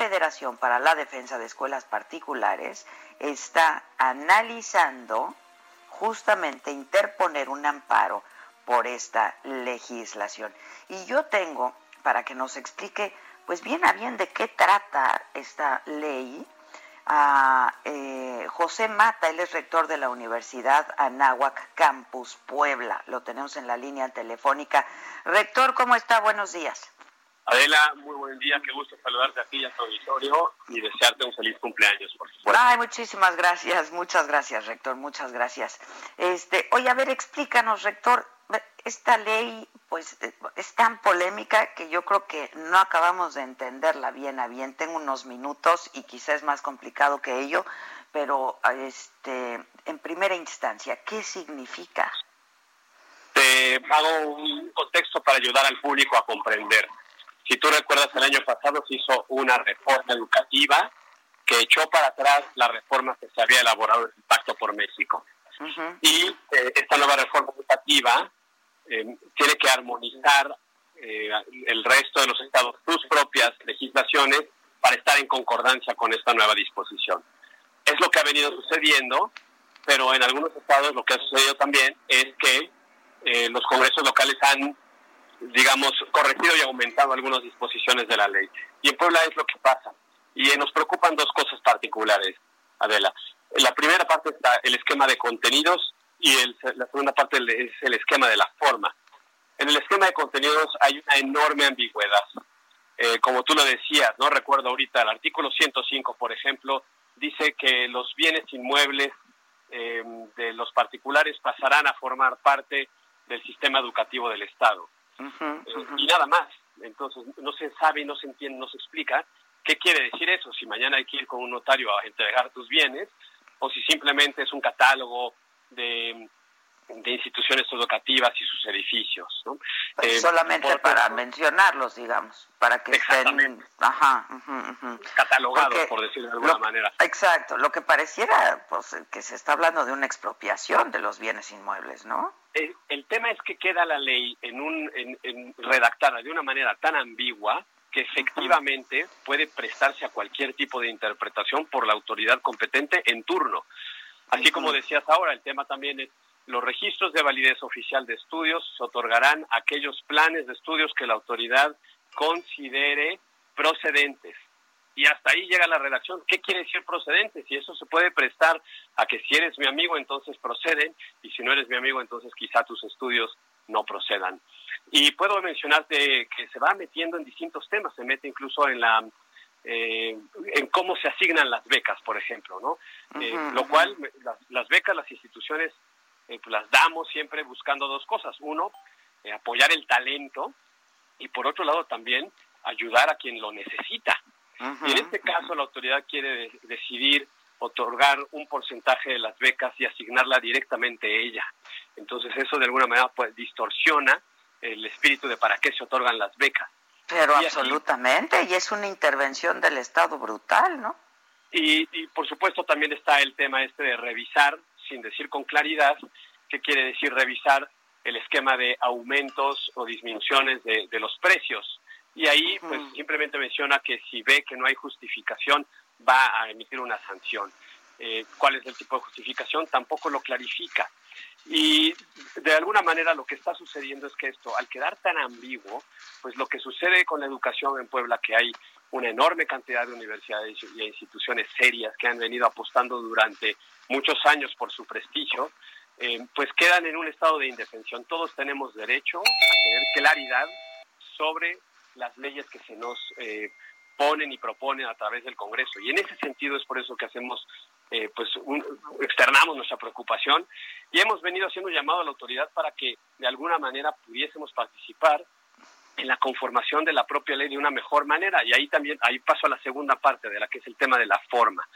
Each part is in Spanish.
Federación para la Defensa de Escuelas Particulares está analizando justamente interponer un amparo por esta legislación. Y yo tengo, para que nos explique, pues bien a bien de qué trata esta ley, a eh, José Mata, él es rector de la Universidad Anáhuac Campus Puebla. Lo tenemos en la línea telefónica. Rector, ¿cómo está? Buenos días. Adela, muy buen día, qué gusto saludarte aquí a tu auditorio y desearte un feliz cumpleaños, por supuesto. Ay, muchísimas gracias, muchas gracias, rector, muchas gracias. Este, oye, a ver, explícanos, rector, esta ley pues es tan polémica que yo creo que no acabamos de entenderla bien a bien. Tengo unos minutos y quizás es más complicado que ello, pero este en primera instancia, ¿qué significa? Te hago un contexto para ayudar al público a comprender. Si tú recuerdas, el año pasado se hizo una reforma educativa que echó para atrás la reforma que se había elaborado en el Pacto por México. Y eh, esta nueva reforma educativa eh, tiene que armonizar eh, el resto de los estados sus propias legislaciones para estar en concordancia con esta nueva disposición. Es lo que ha venido sucediendo, pero en algunos estados lo que ha sucedido también es que eh, los congresos locales han, digamos, corregido y aumentado algunas disposiciones de la ley. Y en Puebla es lo que pasa. Y nos preocupan dos cosas particulares, Adela. La primera parte está el esquema de contenidos y la segunda parte es el esquema de la forma. En el esquema de contenidos hay una enorme ambigüedad. Eh, como tú lo decías, no recuerdo ahorita, el artículo 105, por ejemplo, dice que los bienes inmuebles eh, de los particulares pasarán a formar parte del sistema educativo del Estado. Eh, y nada más. Entonces, no se sabe, no se entiende, no se explica qué quiere decir eso. Si mañana hay que ir con un notario a entregar tus bienes, o si simplemente es un catálogo de, instituciones educativas y sus edificios. ¿no? Pues eh, solamente para mencionarlos, digamos, para que estén ajá, catalogados, por decirlo de alguna manera. Exacto, lo que pareciera pues que se está hablando de una expropiación de los bienes inmuebles, ¿no? El, tema es que queda la ley en un en, redactada de una manera tan ambigua que efectivamente puede prestarse a cualquier tipo de interpretación por la autoridad competente en turno. Así como decías ahora, el tema también es los registros de validez oficial de estudios se otorgarán aquellos planes de estudios que la autoridad considere procedentes. Y hasta ahí llega la redacción. ¿Qué quiere decir procedentes? Y eso se puede prestar a que si eres mi amigo, entonces proceden, y si no eres mi amigo, entonces quizá tus estudios no procedan. Y puedo mencionarte que se va metiendo en distintos temas, se mete incluso en la eh, en cómo se asignan las becas, por ejemplo, ¿no? Eh, lo cual, las, becas, las instituciones, eh, pues las damos siempre buscando dos cosas. Uno, apoyar el talento y por otro lado también ayudar a quien lo necesita. y en este caso la autoridad quiere decidir otorgar un porcentaje de las becas y asignarla directamente a ella. Entonces eso de alguna manera pues distorsiona el espíritu de para qué se otorgan las becas. Pero absolutamente, y es una intervención del Estado brutal, ¿no? Y, por supuesto también está el tema este de revisar, sin decir con claridad, qué quiere decir revisar el esquema de aumentos o disminuciones de, los precios. Y ahí pues simplemente menciona que si ve que no hay justificación, va a emitir una sanción. Eh, ¿Cuál es el tipo de justificación? Tampoco lo clarifica. Y de alguna manera lo que está sucediendo es que esto, al quedar tan ambiguo, pues lo que sucede con la educación en Puebla, que hay una enorme cantidad de universidades y instituciones serias que han venido apostando durante muchos años por su prestigio, eh, pues quedan en un estado de indefensión. Todos tenemos derecho a tener claridad sobre las leyes que se nos eh, ponen y proponen a través del Congreso. Y en ese sentido es por eso que hacemos, eh, pues, externamos nuestra preocupación y hemos venido haciendo un llamado a la autoridad para que de alguna manera pudiésemos participar en la conformación de la propia ley de una mejor manera. Y ahí también, ahí paso a la segunda parte de la que es el tema de la forma.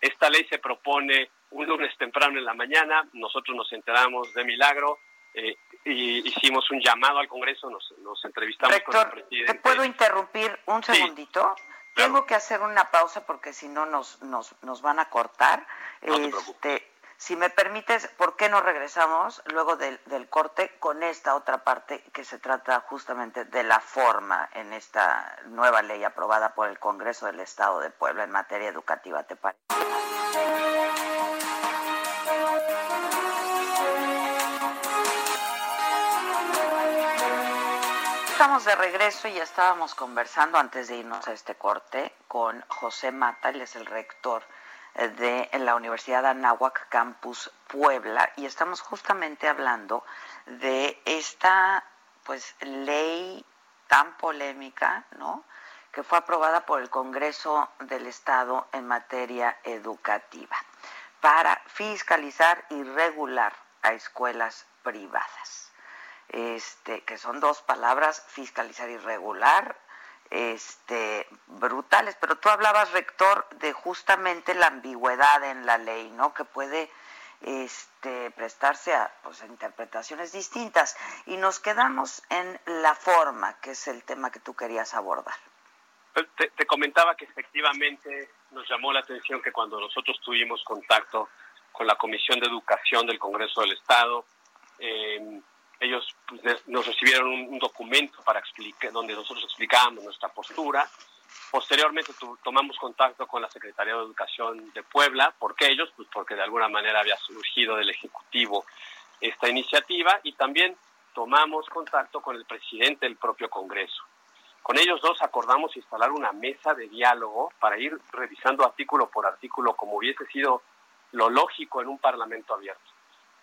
Esta ley se propone un lunes temprano en la mañana, nosotros nos enteramos de milagro, eh, y hicimos un llamado al Congreso, nos, entrevistamos con el presidente. ¿Te puedo interrumpir un segundito? Tengo que hacer una pausa porque si no nos, nos, nos van a cortar. este, si me permites, ¿por qué no regresamos luego del, corte con esta otra parte que se trata justamente de la forma en esta nueva ley aprobada por el Congreso del Estado de Puebla en materia educativa? ¿Te parece? Estamos de regreso y ya estábamos conversando antes de irnos a este corte con José Mata, él es el rector de la Universidad Anáhuac Campus Puebla y estamos justamente hablando de esta pues ley tan polémica, ¿no? que fue aprobada por el Congreso del Estado en materia educativa para fiscalizar y regular a escuelas privadas este, que son dos palabras, fiscalizar y regular, este, brutales. Pero tú hablabas, rector, de justamente la ambigüedad en la ley, ¿no? Que puede este, prestarse a, pues, interpretaciones distintas. Y nos quedamos en la forma, que es el tema que tú querías abordar. Pues, te, comentaba que efectivamente nos llamó la atención que cuando nosotros tuvimos contacto con la Comisión de Educación del Congreso del Estado, eh, ellos pues, nos recibieron un, documento para explicar, donde nosotros explicábamos nuestra postura. Posteriormente tomamos contacto con la Secretaría de Educación de Puebla. ¿Por qué ellos? Pues porque de alguna manera había surgido del Ejecutivo esta iniciativa y también tomamos contacto con el presidente del propio Congreso. Con ellos dos acordamos instalar una mesa de diálogo para ir revisando artículo por artículo como hubiese sido lo lógico en un parlamento abierto.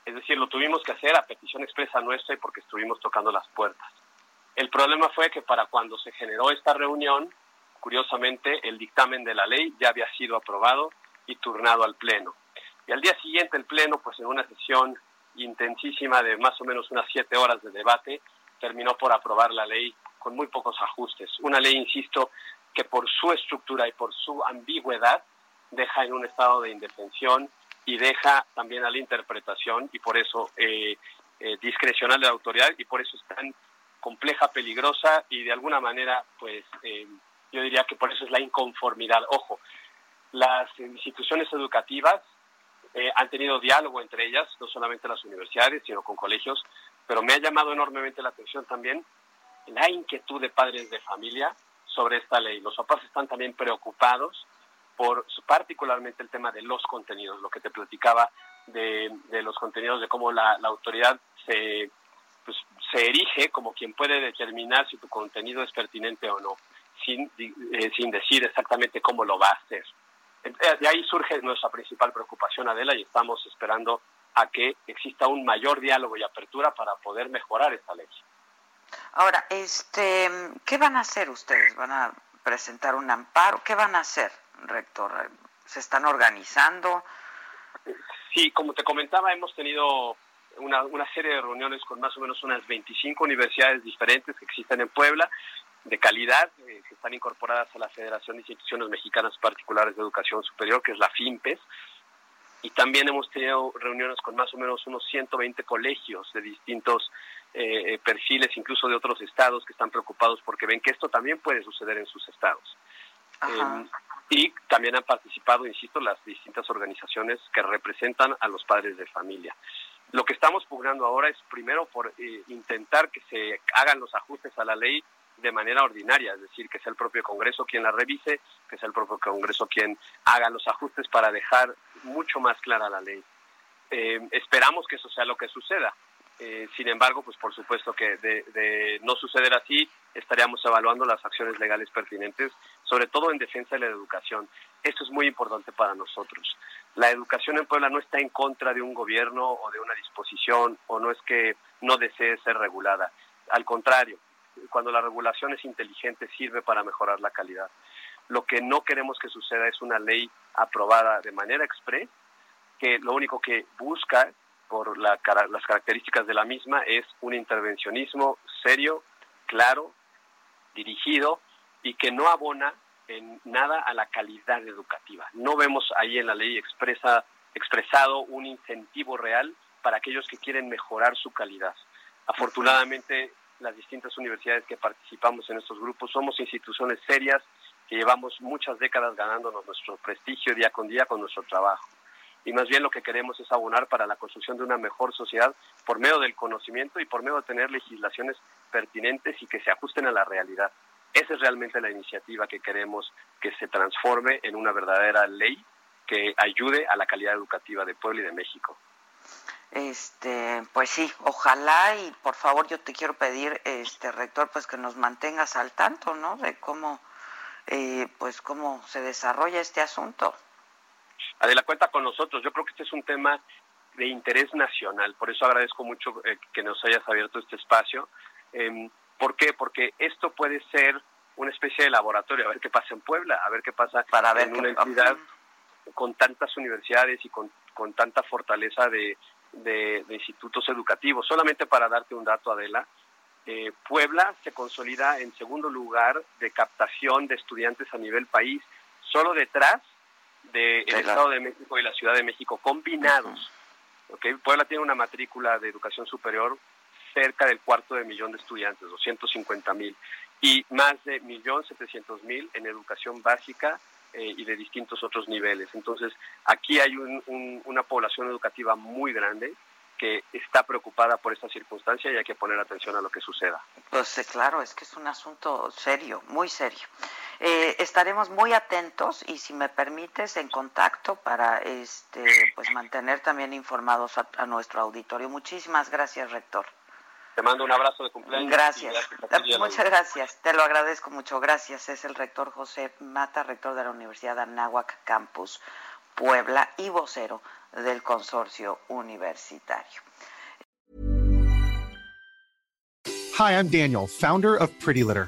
Es decir, lo tuvimos que hacer a petición expresa nuestra y porque estuvimos tocando las puertas. El problema fue que para cuando se generó esta reunión, curiosamente, el dictamen de la ley ya había sido aprobado y turnado al Pleno. Y al día siguiente el Pleno, pues en una sesión intensísima de más o menos unas siete horas de debate, terminó por aprobar la ley con muy pocos ajustes. Una ley, insisto, que por su estructura y por su ambigüedad deja en un estado de indefensión y deja también a la interpretación y por eso eh, eh, discrecional de la autoridad y por eso es tan compleja, peligrosa y de alguna manera, pues eh, yo diría que por eso es la inconformidad. Ojo, las instituciones educativas han tenido diálogo entre ellas, no solamente las universidades, sino con colegios, pero me ha llamado enormemente la atención también la inquietud de padres de familia sobre esta ley. Los papás están también preocupados por particularmente el tema de los contenidos, lo que te platicaba de, los contenidos, de cómo la, autoridad se, pues, se erige como quien puede determinar si tu contenido es pertinente o no, sin, eh, sin decir exactamente cómo lo va a hacer. Eh, de ahí surge nuestra principal preocupación, Adela, y estamos esperando a que exista un mayor diálogo y apertura para poder mejorar esta ley. Ahora, este, ¿qué van a hacer ustedes? ¿Van a presentar un amparo? ¿Qué van a hacer? Rector? ¿Se están organizando? Sí, como te comentaba, hemos tenido una, una serie de reuniones con más o menos unas 25 universidades diferentes que existen en Puebla, de calidad, eh, que están incorporadas a la Federación de Instituciones Mexicanas Particulares de Educación Superior, que es la FIMPES, y también hemos tenido reuniones con más o menos unos 120 colegios de distintos eh, perfiles, incluso de otros estados, que están preocupados porque ven que esto también puede suceder en sus estados. Eh, y también han participado, insisto, las distintas organizaciones que representan a los padres de familia. Lo que estamos pugnando ahora es primero por eh, intentar que se hagan los ajustes a la ley de manera ordinaria, es decir, que sea el propio Congreso quien la revise, que sea el propio Congreso quien haga los ajustes para dejar mucho más clara la ley. Eh, esperamos que eso sea lo que suceda. Eh, sin embargo, pues por supuesto que de, no suceder así, estaríamos evaluando las acciones legales pertinentes, sobre todo en defensa de la educación. Esto es muy importante para nosotros. La educación en Puebla no está en contra de un gobierno o de una disposición, o no es que no desee ser regulada. Al contrario, cuando la regulación es inteligente, sirve para mejorar la calidad. Lo que no queremos que suceda es una ley aprobada de manera express, que lo único que busca por las características de la misma, es un intervencionismo serio, claro, dirigido y que no abona en nada a la calidad educativa. No vemos ahí en la ley expresa, expresado un incentivo real para aquellos que quieren mejorar su calidad. Afortunadamente, las distintas universidades que participamos en estos grupos somos instituciones serias que llevamos muchas décadas ganándonos nuestro prestigio día con día con nuestro trabajo. Y más bien lo que queremos es abonar para la construcción de una mejor sociedad por medio del conocimiento y por medio de tener legislaciones pertinentes y que se ajusten a la realidad. Esa es realmente la iniciativa que queremos que se transforme en una verdadera ley que ayude a la calidad educativa de Puebla y de México. Este, pues sí, ojalá y por favor yo te quiero pedir, este rector, pues que nos mantengas al tanto, ¿no? De cómo, eh, pues cómo se desarrolla este asunto. Adela, cuenta con nosotros. Yo creo que este es un tema de interés nacional. Por eso agradezco mucho eh, que nos hayas abierto este espacio. Eh, ¿Por qué? Porque esto puede ser una especie de laboratorio, a ver qué pasa en Puebla, a ver qué pasa Para ver en una entidad con tantas universidades y con, con tanta fortaleza de, de, institutos educativos. Solamente para darte un dato, Adela, eh, Puebla se consolida en segundo lugar de captación de estudiantes a nivel país, solo detrás del Estado de México y la Ciudad de México combinados. Puebla tiene una matrícula de educación superior cerca del cuarto de millón de estudiantes, 250 mil, y más de millón setecientos mil en educación básica eh, y de distintos otros niveles. Entonces, aquí hay una población educativa muy grande que está preocupada por esta circunstancia y hay que poner atención a lo que suceda. Pues eh, claro, es que es un asunto serio, muy serio. Eh, estaremos muy atentos y si me permites en contacto para este pues mantener también informados a nuestro auditorio. Muchísimas gracias, rector. Te mando un abrazo de cumpleaños. Gracias. Muchas gracias. Te lo agradezco mucho. Gracias. Es el rector José Mata, rector de la Universidad de Anáhuac Campus Puebla y vocero del consorcio universitario. Hi, I'm Daniel, founder of Pretty Litter.